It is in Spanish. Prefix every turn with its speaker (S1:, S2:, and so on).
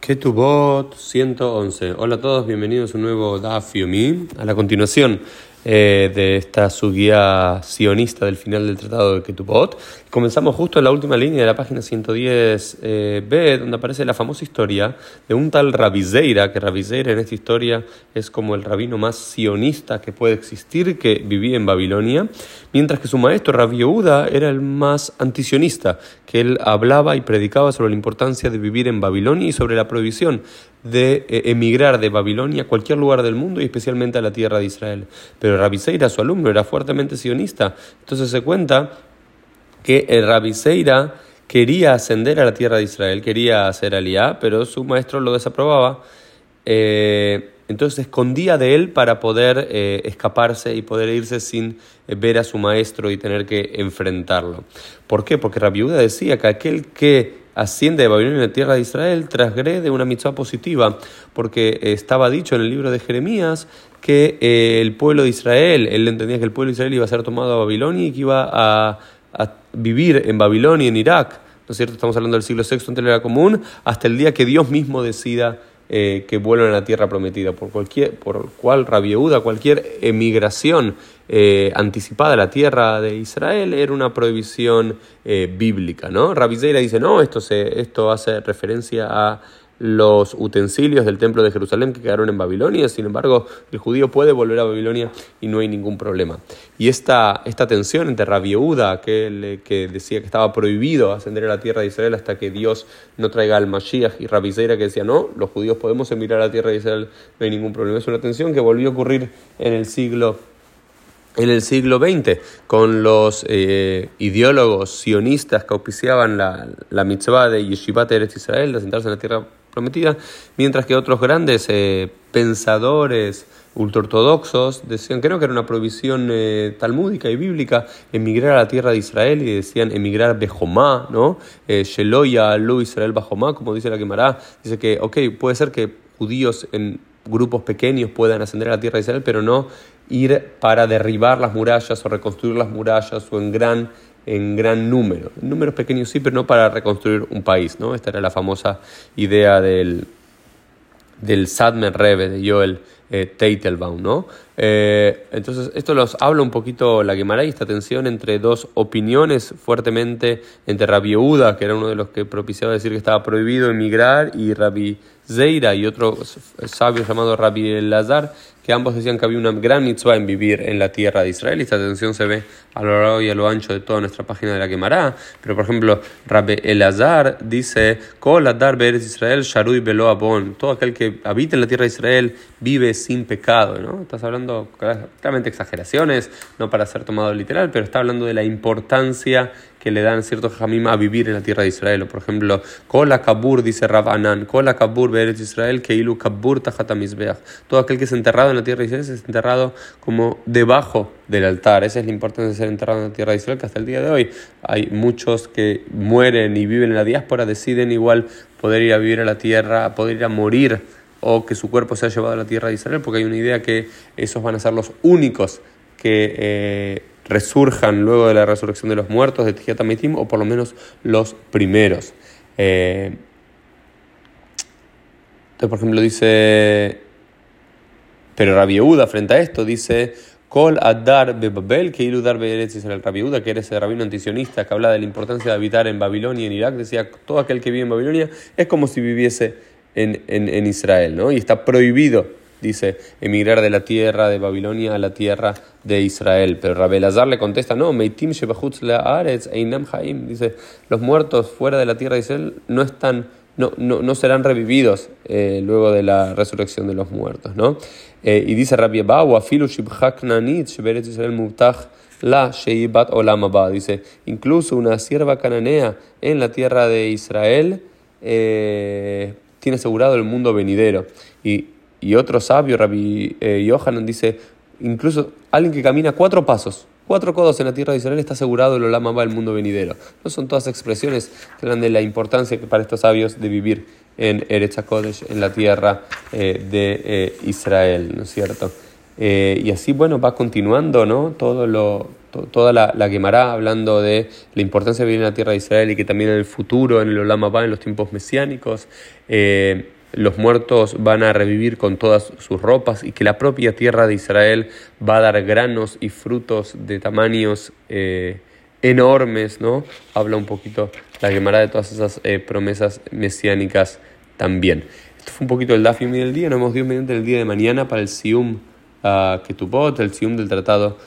S1: Ketubot 111. Hola a todos, bienvenidos a un nuevo Daf. A la continuación eh, de esta subguía sionista del final del Tratado de Ketubot. Comenzamos justo en la última línea de la página 110b, eh, donde aparece la famosa historia de un tal Rabizeira, que Rabizeira en esta historia es como el rabino más sionista que puede existir, que vivía en Babilonia, mientras que su maestro Rabbi era el más antisionista, que él hablaba y predicaba sobre la importancia de vivir en Babilonia y sobre la prohibición de eh, emigrar de Babilonia a cualquier lugar del mundo y especialmente a la tierra de Israel. Pero Rabbi Seira, su alumno, era fuertemente sionista. Entonces se cuenta que el Seira quería ascender a la tierra de Israel, quería hacer aliá, pero su maestro lo desaprobaba. Eh, entonces escondía de él para poder eh, escaparse y poder irse sin ver a su maestro y tener que enfrentarlo. ¿Por qué? Porque Rabbi decía que aquel que asciende de Babilonia a la tierra de Israel, transgrede una mitzvah positiva, porque estaba dicho en el libro de Jeremías que eh, el pueblo de Israel, él entendía que el pueblo de Israel iba a ser tomado a Babilonia y que iba a, vivir en Babilonia, en Irak, ¿no es cierto? Estamos hablando del siglo VI antes la común, hasta el día que Dios mismo decida eh, que vuelvan a la tierra prometida, por, cualquier, por cual rabieuda, cualquier emigración eh, anticipada a la tierra de Israel era una prohibición eh, bíblica. ¿no? dice, no, esto, se, esto hace referencia a los utensilios del templo de Jerusalén que quedaron en Babilonia, sin embargo el judío puede volver a Babilonia y no hay ningún problema. Y esta, esta tensión entre Rabbi que, que decía que estaba prohibido ascender a la tierra de Israel hasta que Dios no traiga al Mashiach, y Rabbi que decía, no, los judíos podemos emigrar a la tierra de Israel, no hay ningún problema. Es una tensión que volvió a ocurrir en el siglo en el siglo XX, con los eh, ideólogos sionistas que auspiciaban la, la mitzvah de Yeshivat Eretz Israel, de sentarse en la tierra prometida, mientras que otros grandes eh, pensadores ultraortodoxos decían que no, que era una prohibición eh, talmúdica y bíblica emigrar a la tierra de Israel y decían emigrar Bejomá, ¿no? Eh, Sheloya, Lu Israel Bajomá, como dice la Gemara, dice que, ok, puede ser que judíos en grupos pequeños puedan ascender a la tierra de Israel, pero no ir para derribar las murallas o reconstruir las murallas o en gran en gran número. Números pequeños sí, pero no para reconstruir un país. ¿no? Esta era la famosa idea del, del Sadmer Rebe, de Joel eh, Teitelbaum. ¿no? Eh, entonces, esto los habla un poquito la Gemara y esta tensión entre dos opiniones fuertemente, entre Rabbi Yehuda, que era uno de los que propiciaba decir que estaba prohibido emigrar, y Rabbi Zeira y otro sabio llamado Rabbi Lazar, que ambos decían que había una gran mitzvah en vivir en la tierra de Israel, y esta tensión se ve a lo largo y a lo ancho de toda nuestra página de la Gemara. Pero, por ejemplo, Rabbi Elazar dice: Kol Adar Israel, Sharui Belo Abon. Todo aquel que habita en la tierra de Israel vive sin pecado. ¿no? Estás hablando claramente exageraciones, no para ser tomado literal, pero está hablando de la importancia que le dan ciertos jamim a vivir en la tierra de Israel. por ejemplo, Kola Kabur, dice Rabanan, Kola Kabur Beretz Israel, Keilu Kabur Tajatamizbeach. Todo aquel que es enterrado en la tierra de Israel es enterrado como debajo del altar. Esa es la importancia de ser enterrado en la tierra de Israel, que hasta el día de hoy hay muchos que mueren y viven en la diáspora, deciden igual poder ir a vivir a la tierra, poder ir a morir o que su cuerpo sea llevado a la tierra de Israel, porque hay una idea que esos van a ser los únicos que eh, resurjan luego de la resurrección de los muertos de Tijat o por lo menos los primeros. Eh, entonces, por ejemplo, dice, pero Rabbi Yehuda frente a esto dice, Kol Adar Bebabel, que Irudar Israel. Rabbi Yehuda, que era ese rabino antisionista que habla de la importancia de habitar en Babilonia y en Irak, decía, todo aquel que vive en Babilonia es como si viviese en, en, en Israel, ¿no? Y está prohibido dice, emigrar de la tierra de Babilonia a la tierra de Israel. Pero Rabelazar le contesta, no, Meitim Einam Haim, dice, los muertos fuera de la tierra de Israel no están, no, no, no serán revividos eh, luego de la resurrección de los muertos, ¿no? Eh, y dice Rabbi la Sheibat Olam dice, incluso una sierva cananea en la tierra de Israel eh, tiene asegurado el mundo venidero. Y y otro sabio, Rabbi eh, Yohanan, dice, incluso alguien que camina cuatro pasos, cuatro codos en la tierra de Israel está asegurado el Olam del mundo venidero. No son todas expresiones que hablan de la importancia para estos sabios de vivir en Eretz HaKodesh, en la tierra eh, de eh, Israel, ¿no es cierto? y así, bueno, va continuando, ¿no? Todo lo toda la, la quemará hablando de la importancia de vivir en la tierra de Israel y que también en el futuro, en el Olam en los tiempos mesiánicos, eh, los muertos van a revivir con todas sus ropas y que la propia tierra de Israel va a dar granos y frutos de tamaños eh, enormes, ¿no? Habla un poquito la quemará de todas esas eh, promesas mesiánicas también. Esto fue un poquito el Dafim del día, nos vemos Dios mediante el día de mañana para el Sium uh, Ketubot, el Sium del Tratado